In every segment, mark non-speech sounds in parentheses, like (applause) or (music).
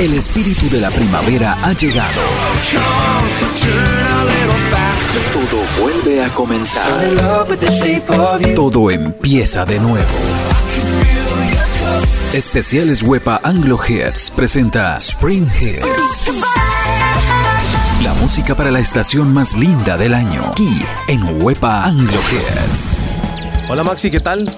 El espíritu de la primavera ha llegado. Todo vuelve a comenzar. Todo empieza de nuevo. Especiales Wepa Anglo Hits presenta Spring Hits. La música para la estación más linda del año. Aquí en Wepa Anglo. Hola Maxi, ¿qué tal?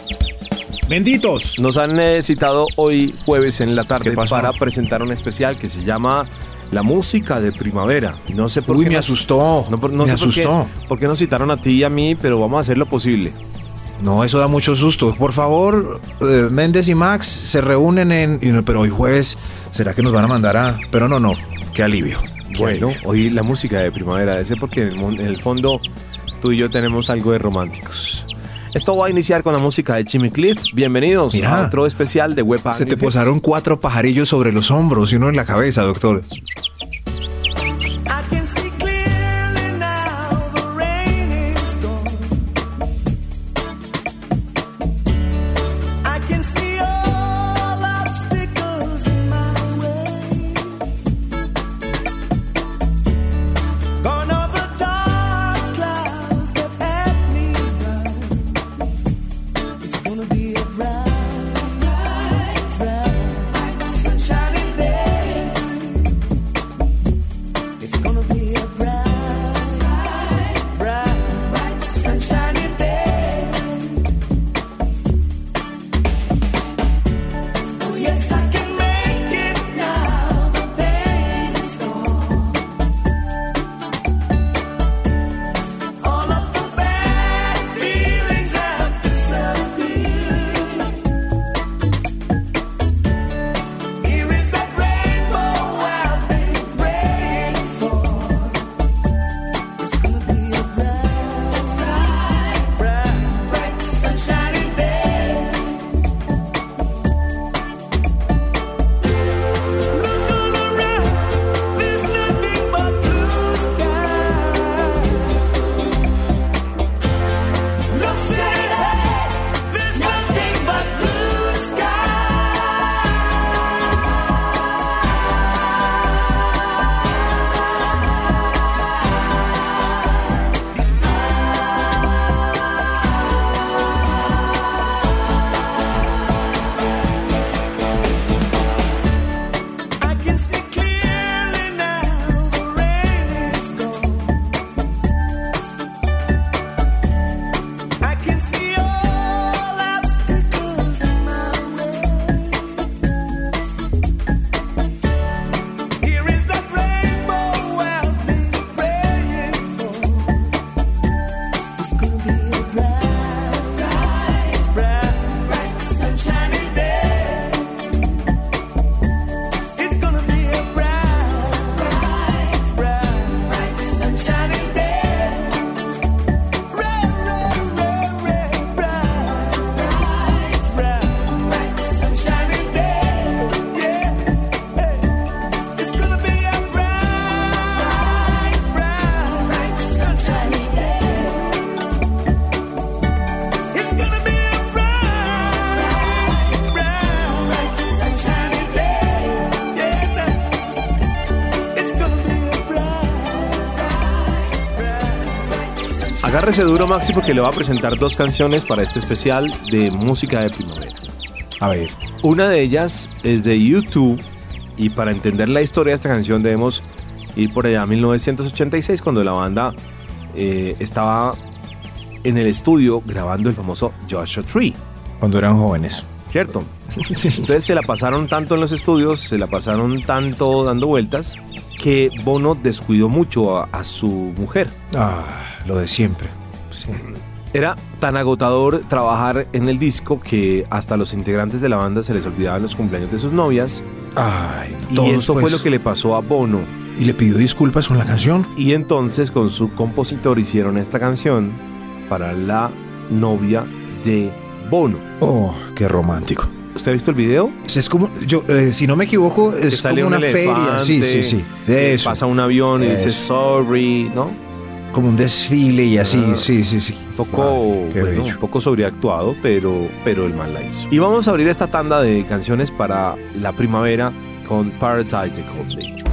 Benditos. Nos han eh, citado hoy jueves en la tarde para presentar un especial que se llama La música de primavera. No sé por Uy, qué me nos- asustó. No, por- no me sé por qué- asustó. Por qué, nos citaron a ti y a mí, pero vamos a hacer lo posible. No, eso da mucho susto. Por favor, eh, Méndez y Max se reúnen en. y no, Pero hoy jueves, ¿será que nos van a mandar a.? Pero no, no. Qué alivio. Qué Bueno, alivio. hoy la música de primavera, ese porque en el, mon- en el fondo tú y yo tenemos algo de románticos. Esto va a iniciar con la música de Jimmy Cliff. Bienvenidos Mira. a otro especial de Web Se te posaron cuatro pajarillos sobre los hombros y uno en la cabeza, doctor. Agárrese duro, Maxi, porque le voy a presentar dos canciones para este especial de música de primavera. A ver. Una de ellas es de YouTube y para entender la historia de esta canción debemos ir por allá a 1986 cuando la banda eh, estaba en el estudio grabando el famoso Joshua Tree, Cuando eran jóvenes. ¿cierto? (laughs) Entonces se la pasaron tanto en los estudios, se la pasaron tanto dando vueltas que Bono descuidó mucho a, a su mujer. Ah, lo de siempre. Sí. Era tan agotador trabajar en el disco que hasta los integrantes de la banda se les olvidaban los cumpleaños de sus novias Ay, y todos, eso fue pues. lo que le pasó a Bono. Y le pidió disculpas con la canción. Y entonces con su compositor hicieron esta canción para la novia de Bono. Oh, qué romántico. ¿Usted ha visto el video? Es como, yo, eh, si no me equivoco, es sale como un una feria. Sí, sí, sí. que Eso. Pasa un avión y dice sorry, ¿no? Como un desfile y así. Ah. Sí, sí, sí. Un poco, Wow, qué bueno, bello. un poco sobreactuado, pero, pero el man la hizo. Y vamos a abrir esta tanda de canciones para la primavera con Paradise de Coldplay.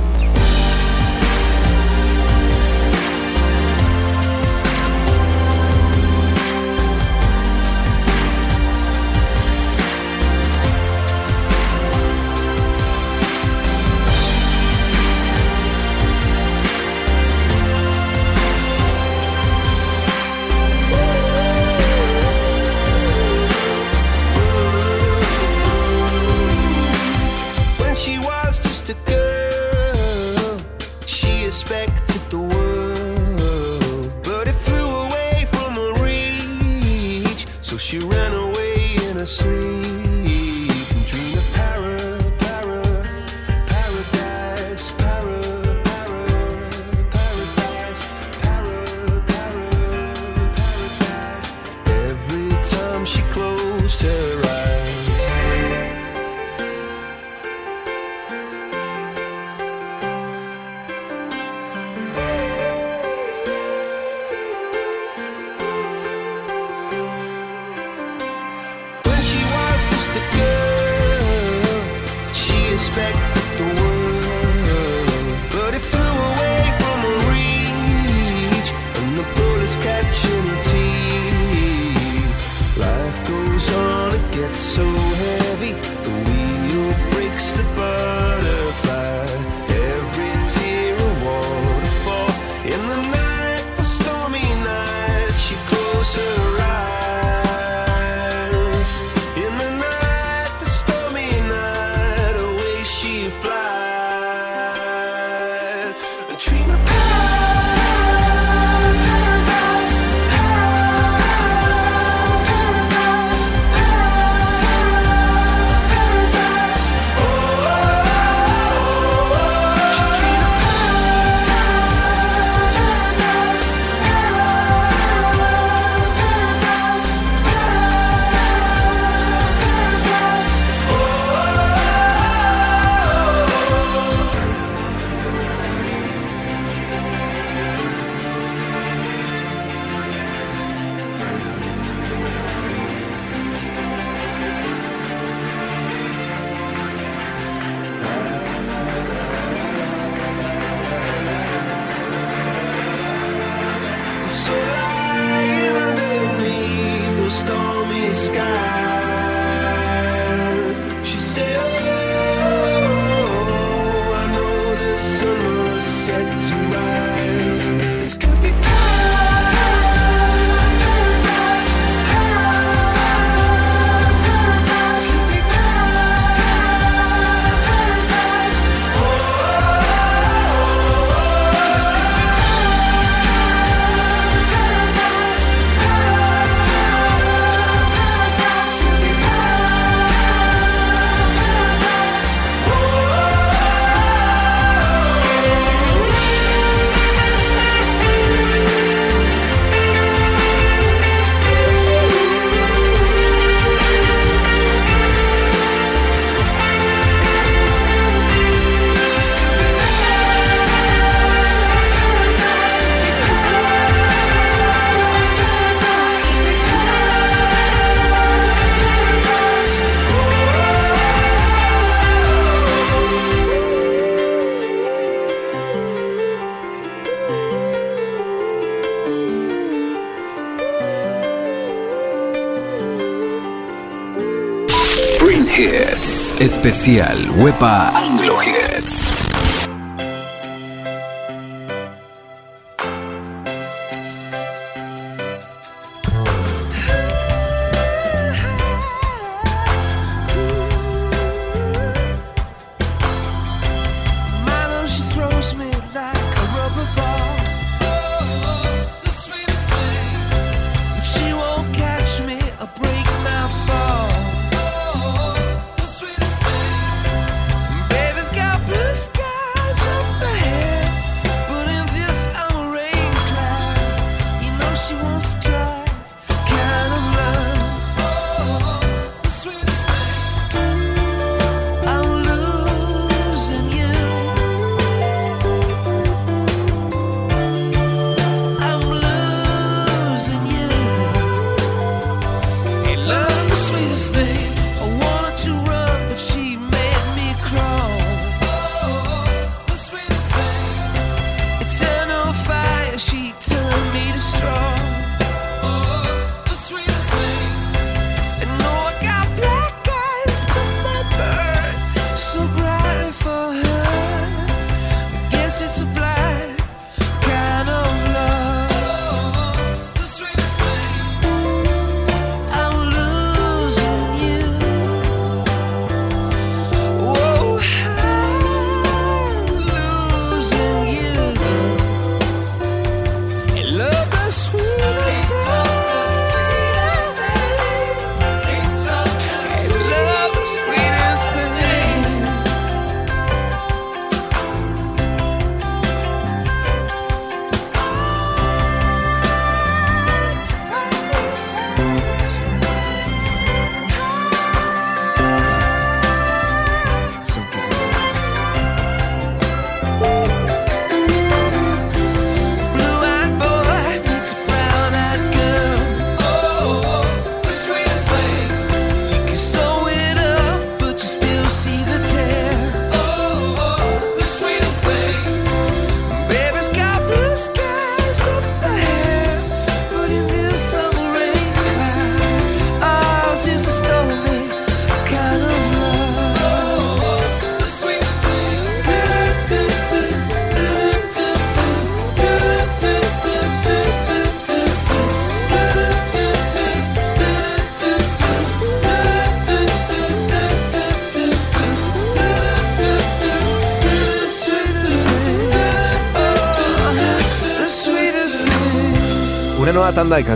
Especial Wepa Anglo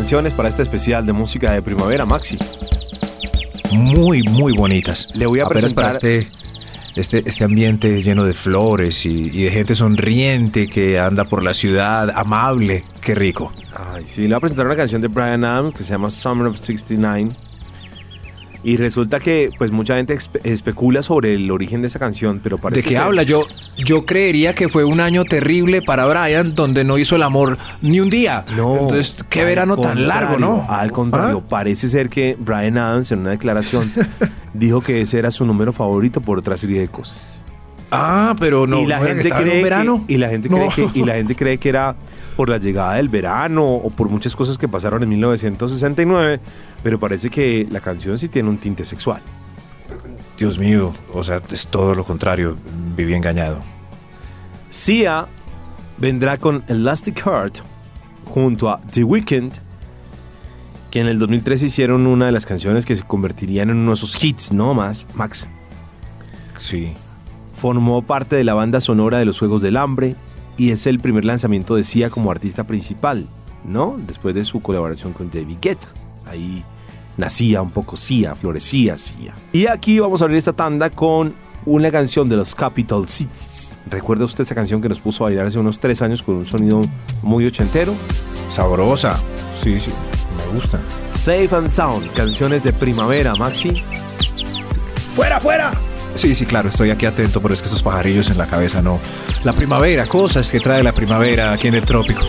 canciones para este especial de música de primavera, Maxi. Muy, muy bonitas. Le voy a Apenas para presentar- este, este, este ambiente lleno de flores y, y de gente sonriente que anda por la ciudad, amable. Qué rico. Ay, sí, le voy a presentar una canción de Brian Adams que se llama Summer of 69. Y resulta que, pues, mucha gente espe- especula sobre el origen de esa canción, pero parece ¿De qué ser- habla? Yo, yo creería que fue un año terrible para Brian donde no hizo el amor ni un día. No. Entonces, qué verano tan largo, ¿no? Al contrario, ¿Ah? parece ser que Brian Adams en una declaración (laughs) dijo que ese era su número favorito por otra serie de cosas. Ah, pero no. y la ¿no era que gente estaba en un cree verano. que, y la gente No. cree que y la gente cree que era por la llegada del verano o por muchas cosas que pasaron en 1969, pero parece que la canción sí tiene un tinte sexual. Dios mío, o sea, es todo lo contrario. Viví engañado. Sia vendrá con Elastic Heart junto a The Weeknd, que en el 2003 hicieron una de las canciones que se convertirían en uno de esos hits, ¿no? Más, Max. Sí. Formó parte de la banda sonora de los Juegos del Hambre y es el primer lanzamiento de Sia como artista principal, ¿no? Después de su colaboración con David Guetta. Ahí nacía un poco Sia, florecía Sia. Y aquí vamos a abrir esta tanda con una canción de los Capital Cities. ¿Recuerda usted esa canción que nos puso a bailar hace unos tres años con un sonido muy ochentero? Sabrosa. Sí, sí. Me gusta. Safe and Sound, canciones de primavera, Maxi. ¡Fuera, fuera! Sí, sí, claro, estoy aquí atento, pero es que estos pajarillos en la cabeza no. La primavera, cosas que trae la primavera aquí en el trópico.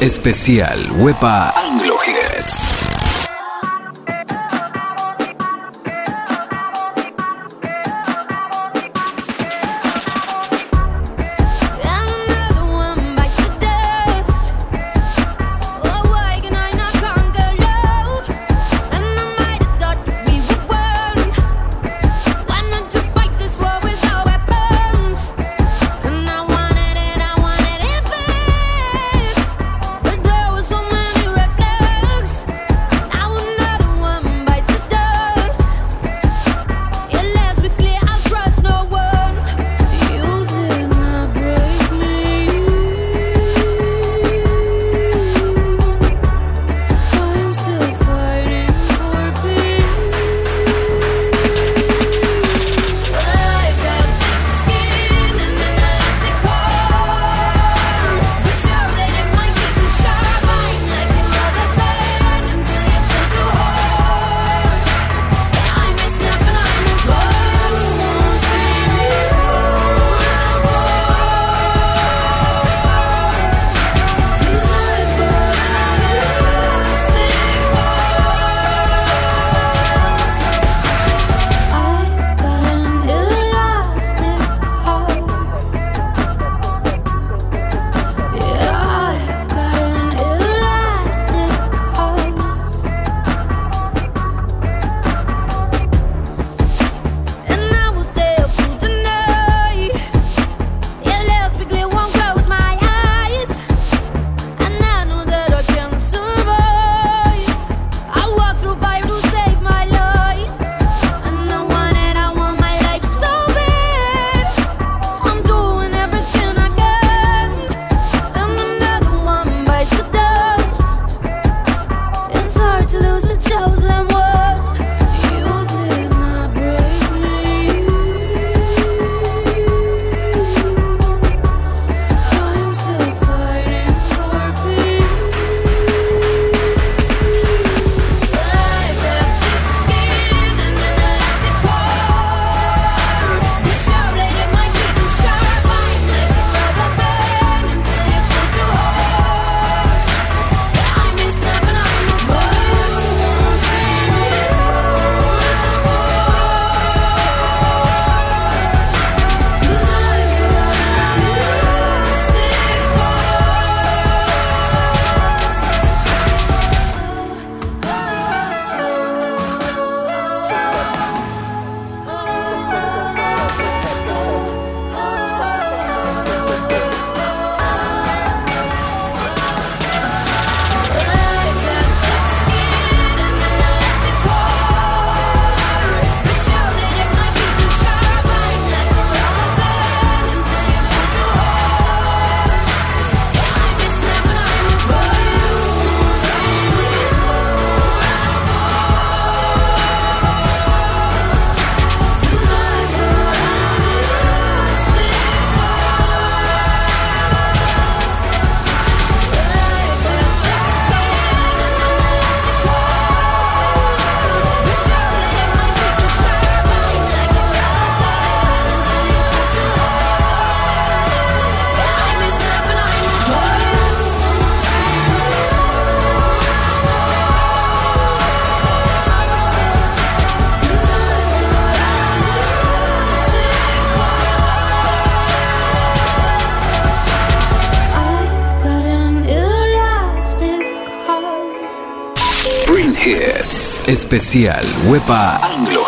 Especial. Wepa Especial. Wepa Anglo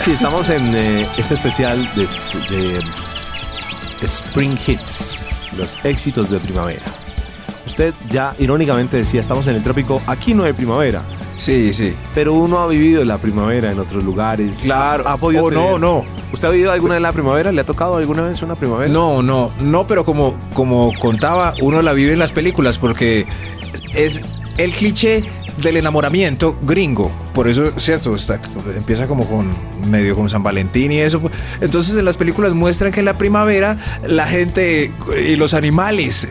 Maxi, estamos en eh, este especial de, Spring Hits, los éxitos de primavera. Usted ya irónicamente decía, estamos en el trópico, aquí no hay primavera, Sí, sí. pero uno ha vivido la primavera en otros lugares. Claro. Ha podido O no, no. ¿Usted ha vivido alguna vez la primavera? ¿Le ha tocado alguna vez una primavera? No, no, no, pero como, como contaba, uno la vive en las películas porque es el cliché del enamoramiento gringo. Por eso, cierto, está, empieza como con medio con San Valentín y eso. Entonces en las películas muestran que en la primavera la gente y los animales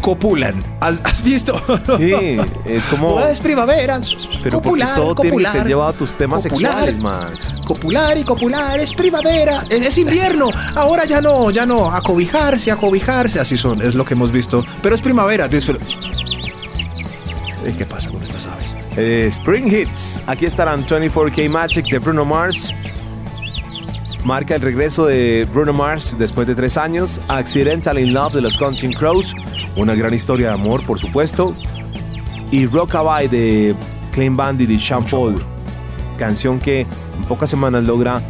copulan. ¿Has, has visto? (laughs) Sí, es como... No es primavera, Pero porque copular, todo tiene que copular, ser llevado a tus temas copular. sexuales, Max. Copular y copular, es primavera, es, es invierno. Ahora ya no, ya no, acobijarse, acobijarse, así son, es lo que hemos visto. Pero es primavera, disfr- Eh, ¿Qué pasa con estas aves? Eh, Spring Hits. Aquí estarán 24K Magic de Bruno Mars. Marca el regreso de Bruno Mars después de tres años. Accidental in Love de los Counting Crows. Una gran historia de amor, por supuesto. Y Rockabye de Clean Bandit y Sean Paul. Canción que en pocas semanas logra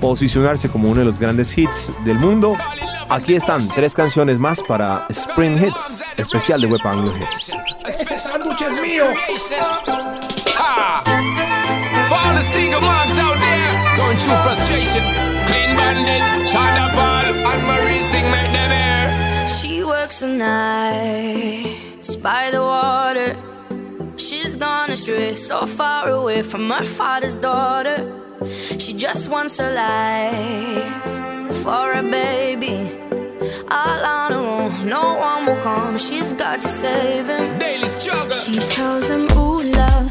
posicionarse como uno de los grandes hits del mundo. Aquí están tres canciones más para Spring Hits, especial de Web Anglo Hits. Sándwich es mío. She works the nights by the water. She's gone astray, so far away from her father's daughter. She just wants her life. for a baby. All on her no one will come. She's got to save him. Daily struggle. She tells him, Ooh, love.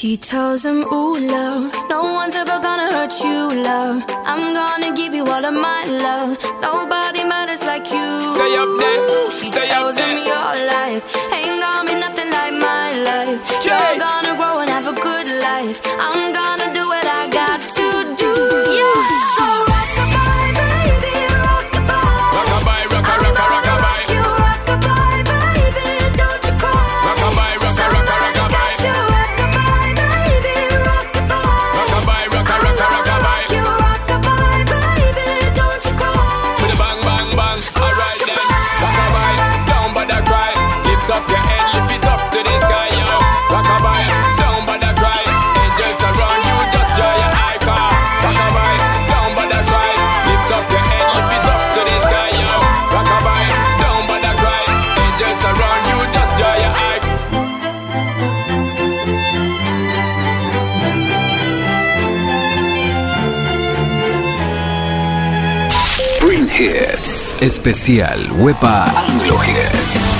She tells him, Ooh, love, no one's ever gonna hurt you, love. I'm gonna give you all of my love. Nobody matters like you. Stay up there. She Stay tells up him, Your life ain't gonna be nothing like my life. You're gonna grow and have a good life. I'm gonna. Especial Wepa Anglo Hits.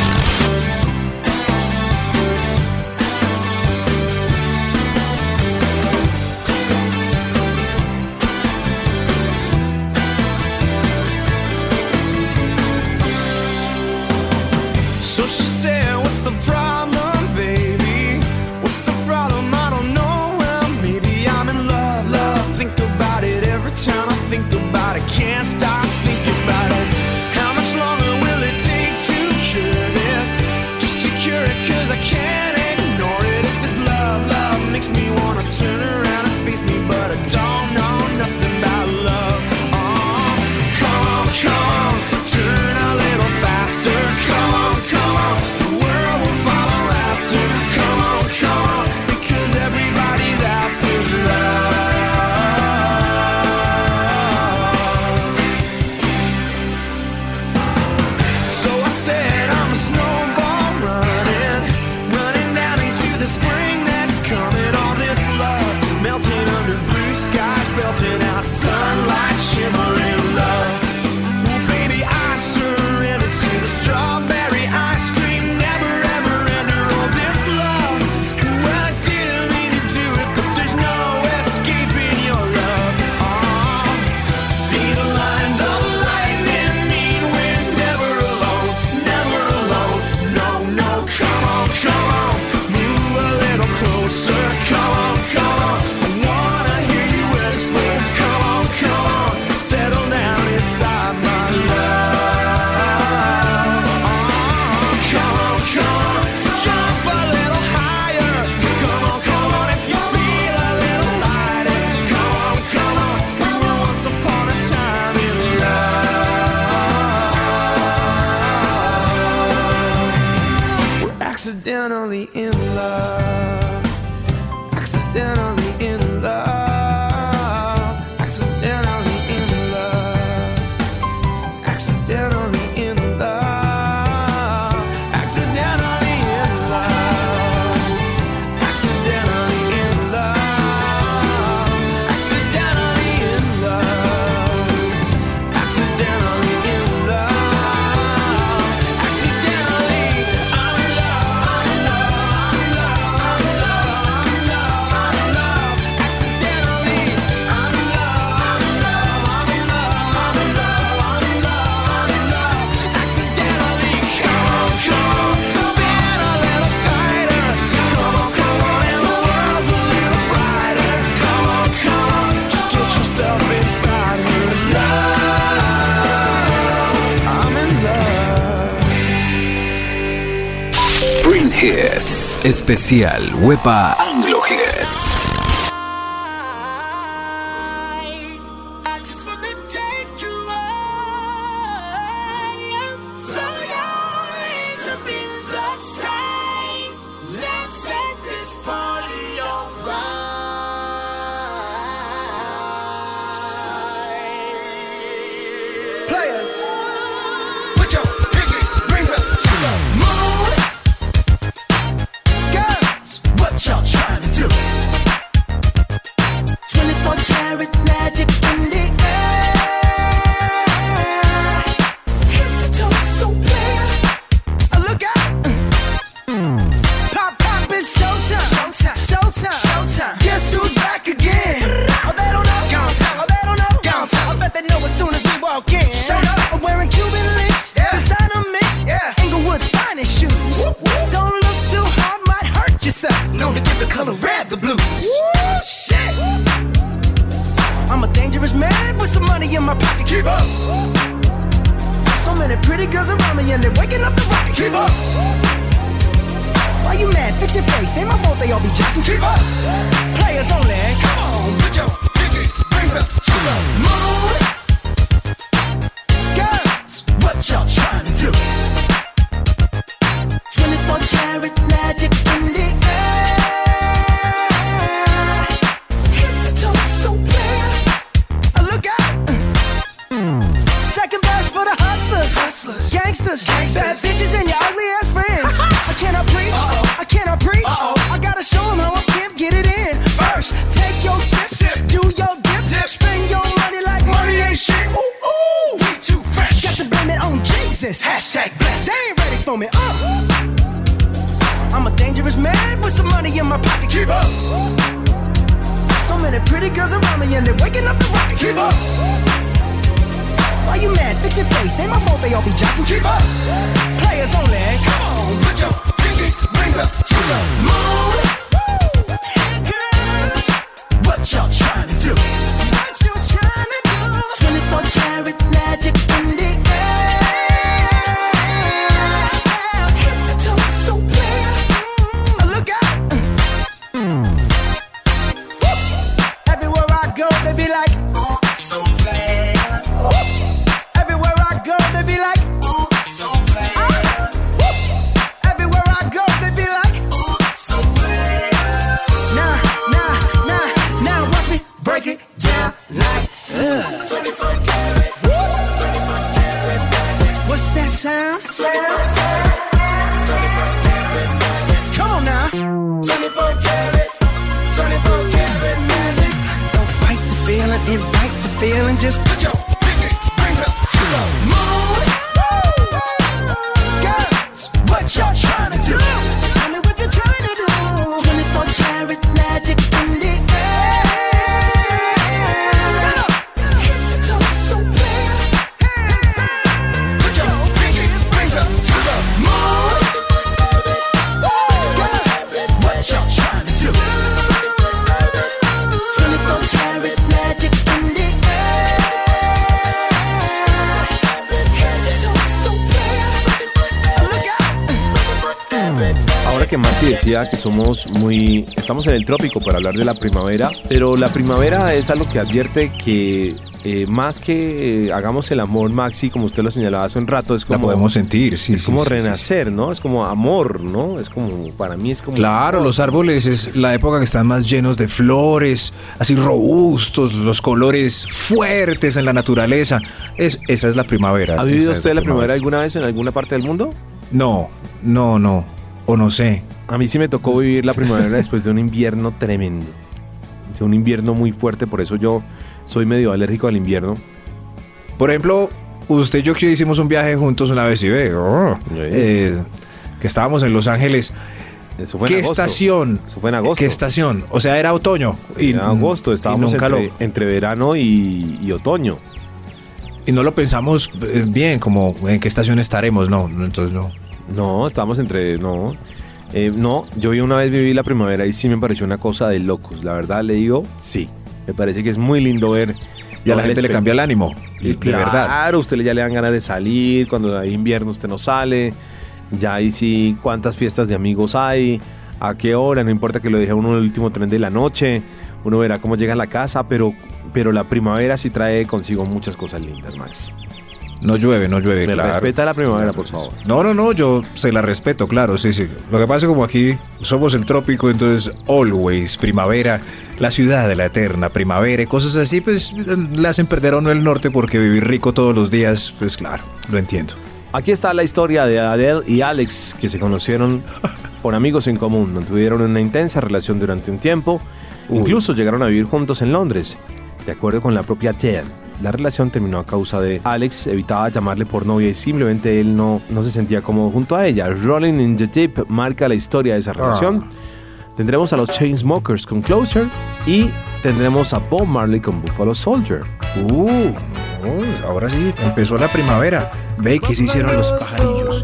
Hits. Especial Wepa Anglo Hits. Pretty girls around me and they're waking up the rocket. Keep up. Why you mad? Fix your face. Ain't my fault they all be jacking. Keep up. Players only. Come on, put your pinky rings up to the moon. Que somos muy. Estamos en el trópico para hablar de la primavera, pero la primavera es algo que advierte que eh, más que eh, hagamos el amor, Maxi, como usted lo señalaba hace un rato, es La como. podemos sentir, sí. es sí, como sí, renacer, ¿no? Es como amor, ¿no? Es como. Para mí es como. Claro, los árboles es la época que están más llenos de flores, así robustos, los colores fuertes en la naturaleza. Es, esa es la primavera. ¿Ha vivido usted la primavera alguna vez en alguna parte del mundo? No, no, no. O no sé. A mí sí me tocó vivir la primavera después de un invierno tremendo. De un invierno muy fuerte, por eso yo soy medio alérgico al invierno. Por ejemplo, usted y yo que hicimos un viaje juntos una vez y ve, oh, eh, que estábamos en Los Ángeles. Eso fue en ¿Qué agosto. estación? Eso fue en agosto. ¿Qué estación? O sea, era otoño. En agosto, y estábamos nunca entre, lo- entre verano y, y otoño. y no lo pensamos eh, bien, como en qué estación estaremos. No, no, entonces no. No, estábamos entre. No. Eh, no, yo vi una vez viví la primavera y sí me pareció una cosa de locos. La verdad le digo, sí. Me parece que es muy lindo ver. Y a la gente le cambia el ánimo. Y de verdad. Claro, usted ya le dan ganas de salir. Cuando hay invierno usted no sale. Ya ahí sí, cuántas fiestas de amigos hay, a qué hora, no importa que lo deje uno en el último tren de la noche, uno verá cómo llega a la casa, pero, pero la primavera sí trae consigo muchas cosas lindas, Max. No llueve, no llueve. Me claro. respeta la primavera, por favor. No, no, no, yo se la respeto, claro, sí, sí. Lo que pasa es que como aquí somos el trópico, entonces always primavera, la ciudad de la eterna primavera y cosas así, pues le hacen perder a uno el norte porque vivir rico todos los días, pues claro, lo entiendo. Aquí está la historia de Adele y Alex, que se conocieron (laughs) por amigos en común. Tuvieron una intensa relación durante un tiempo. Incluso llegaron a vivir juntos en Londres. De acuerdo con la propia Adele, la relación terminó a causa de Alex evitaba llamarle por novia y simplemente él no, no se sentía cómodo junto a ella. Rolling in the Deep marca la historia de esa relación. Tendremos a los Chainsmokers con Closer y tendremos a Bob Marley con Buffalo Soldier. Uh, ahora sí, empezó la primavera. Ve que se hicieron los pajarillos.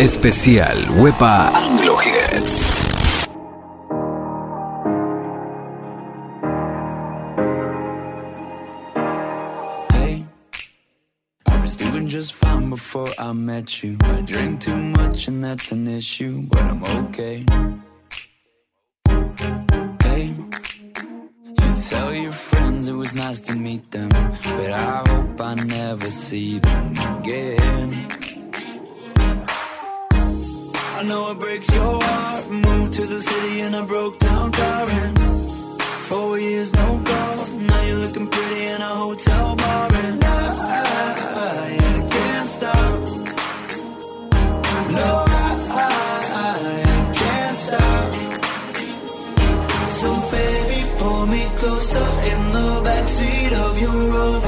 Especial Wepa Anglo Hits. Hey, I was doing just fine before I met you. I drink too much and that's an issue, but I'm okay. Hey, you tell your friends it was nice to meet them, but I hope I never see them again. I know it breaks your heart. Moved to the city in a broke down car and Four years, no calls. Now you're looking pretty in a hotel bar, and I, I, I can't stop. No, I, I, I can't stop. So baby, pull me closer in the backseat of your Rover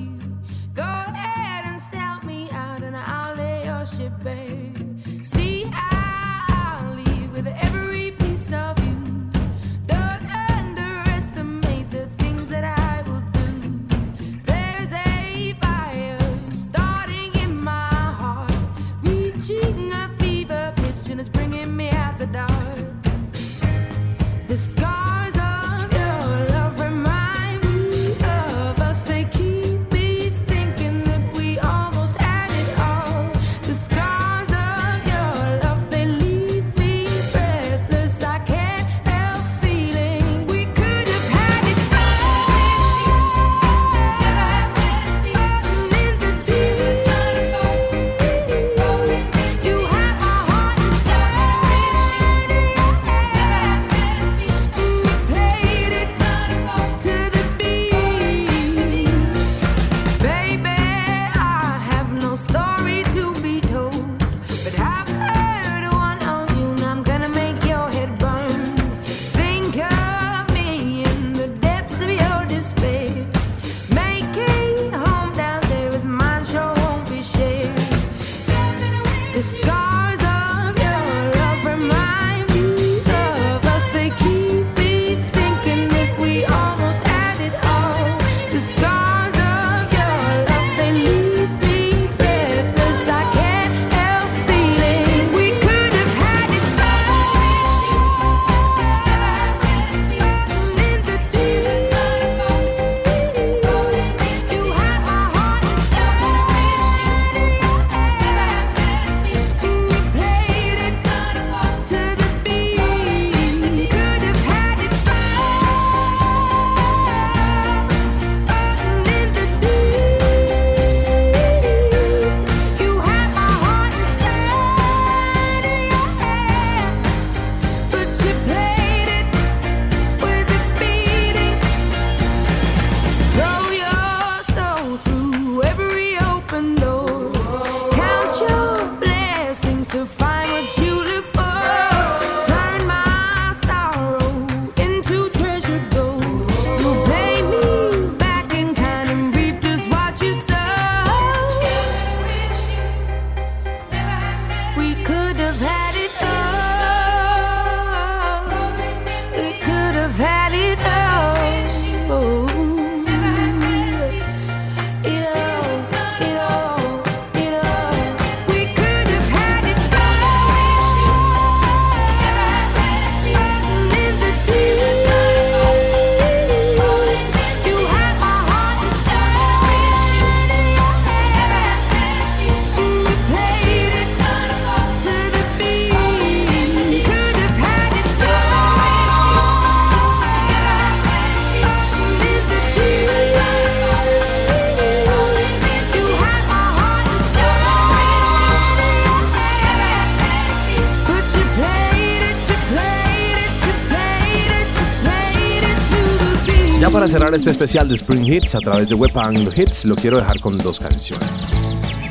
cerrar este especial de Spring Hits a través de Web Anglo Hits, lo quiero dejar con dos canciones.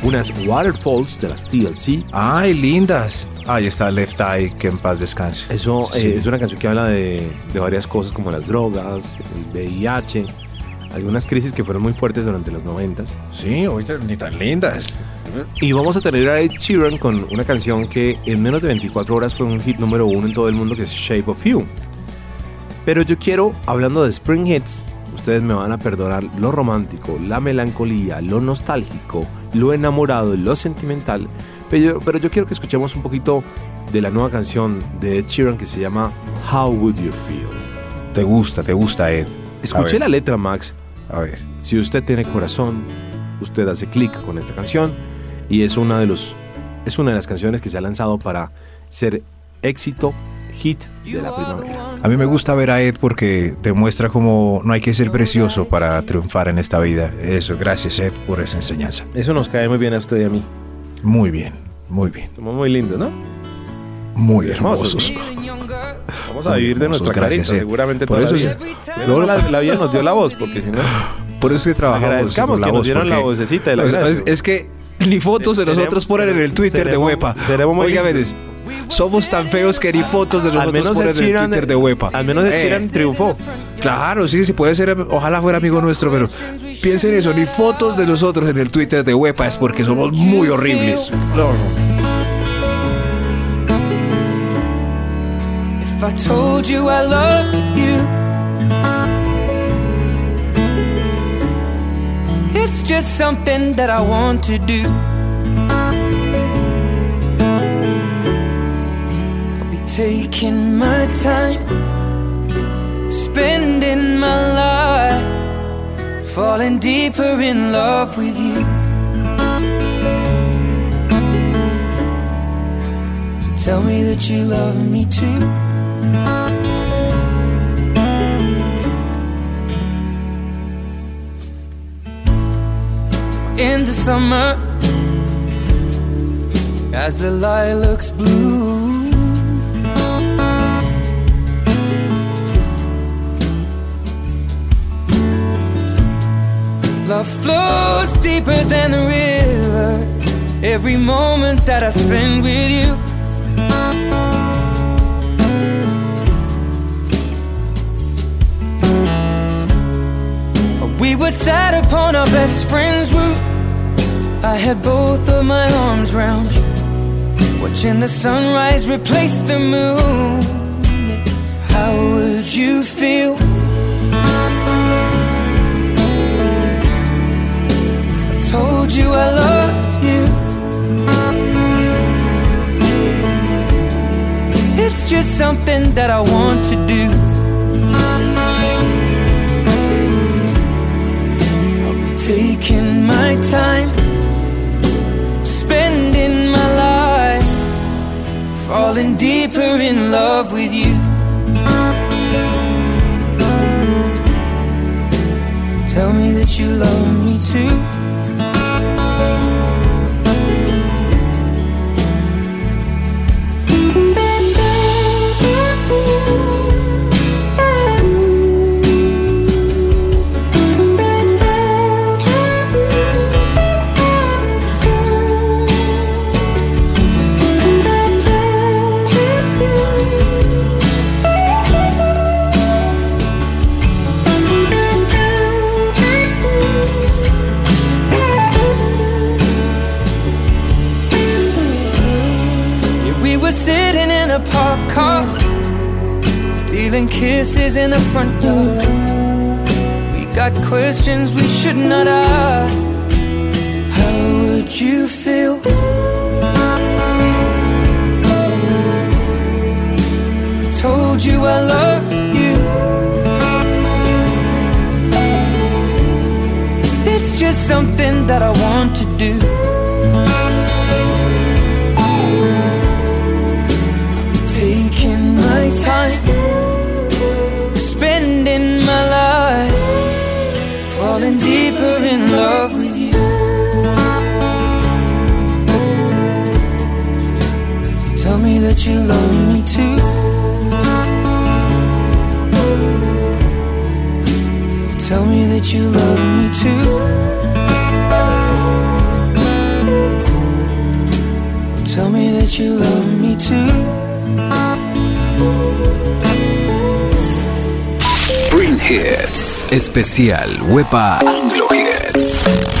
Una es Waterfalls de las TLC. Ay, lindas. Ahí está Left Eye, que en paz descanse. Eso Sí. eh, es una canción que habla de, de varias cosas como las drogas, el VIH, algunas crisis que fueron muy fuertes durante los noventas. Sí, ahorita ni tan lindas. Y vamos a tener a Ed Sheeran con una canción que en menos de 24 horas fue un hit número uno en todo el mundo que es Shape of You. Pero yo quiero, hablando de Spring Hits, ustedes me van a perdonar lo romántico, la melancolía, lo nostálgico, lo enamorado, lo sentimental. Pero yo, pero yo quiero que escuchemos un poquito de la nueva canción de Ed Sheeran que se llama How Would You Feel. Te gusta, te gusta, Ed. Escuché la letra, Max. A ver. Si usted tiene corazón, usted hace clic con esta canción y es una de los es una de las canciones que se ha lanzado para ser éxito hit de la primavera. A mí me gusta ver a Ed porque demuestra como no hay que ser precioso para triunfar en esta vida. Eso, gracias Ed por esa enseñanza. Eso nos cae muy bien a usted y a mí. Muy bien, muy bien, Somos muy lindos, ¿no? muy Hermosos. Vamos a vivir de Hermosos, nuestra carita, seguramente Por eso la. Luego la, la vida nos dio la voz, porque si no, Por eso es que trabajamos agradezcamos con la que nos voz, dieron la vocecita de la es, es- que ni fotos de nosotros ponen en el Twitter de seremos- Huepa. seremos muy Oiga, lindos. Somos tan feos que ni fotos de al nosotros menos ponen Ed en el Twitter de Huepa. al menos Ed Eh, Sheeran triunfó. Claro, sí, sí puede ser, ojalá fuera amigo nuestro, pero piensen eso, ni fotos de nosotros en el Twitter de Huepa es porque somos muy horribles. No, no. If I told you I loved you, it's just something that I want to do. Taking my time, spending my life, falling deeper in love with you. So tell me that you love me too. in the summer as the lilacs bloom. Love flows deeper than the river. Every moment that I spend with you. We were sat upon our best friend's roof. I had both of my arms round you. Watching the sunrise replace the moon. How would you feel? Told you I loved you. It's just something that I want to do. I'll be taking my time, spending my life, falling deeper in love with you. Tell me that you love me too. Stealing kisses in the front yard. We got questions we should not ask. How would you feel? If I told you I love you. It's just something that I want to do. You love me too. Tell me that you love me too. Spring Hits. Especial Wepa Anglo Hits.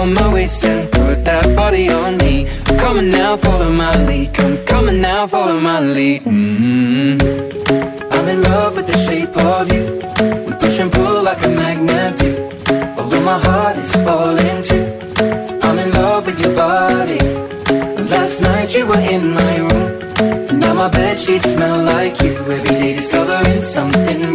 On my waist and put that body on me. Come on now, follow my lead. Come on now, follow my lead. mm I'm in love with the shape of you. We push and pull like a magnet do. Although my heart is falling too. I'm in love with your body. Last night you were in my room. Now my bed sheets smell like you. Every day discovering something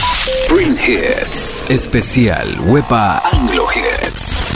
Spring Hits. Especial Wepa Anglo Hits.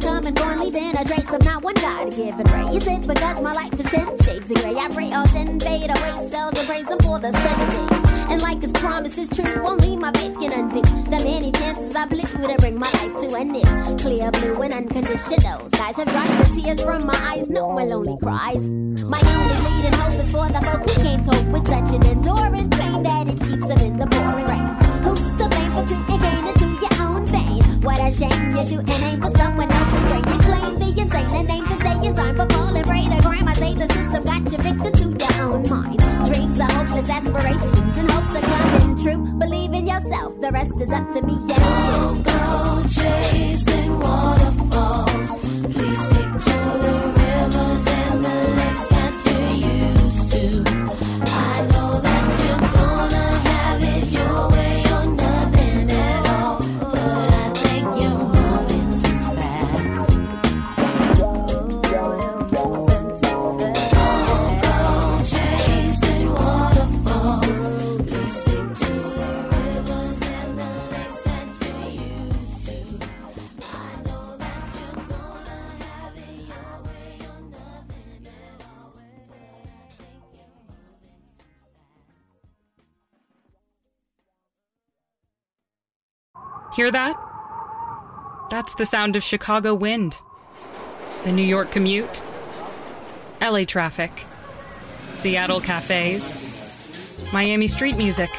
Come and gone, leaving a trace of not one God given ray. Is it because my life is ten shades of gray? I pray all ten fade away, praise Him for the seven days. And like His promise is true, only my faith can undo the many chances I blew to bring my life to an end. Clear blue and unconditional skies have dried the tears from my eyes, no one lonely cries. My only leading hope is for the folk who can't cope with such an enduring pain that it keeps them in the pouring rain. Who's to blame for two and gain into your own vein? What a shame you shoot and aim for someone else's claim the insane time for to. I say the system got you victim to your own mind. Dreams are hopeless aspirations and hopes are coming true. Believe in yourself, the rest is up to me. Yeah. Don't go chasing Hear that? That's the sound of Chicago wind, the New York commute, LA traffic, Seattle cafes, Miami street music,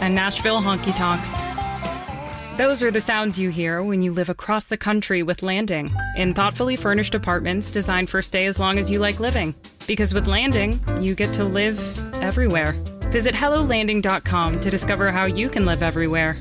and Nashville honky tonks. Those are the sounds you hear when you live across the country with Landing in thoughtfully furnished apartments designed for stay as long as you like living. Because with Landing, you get to live everywhere. Visit HelloLanding.com to discover how you can live everywhere.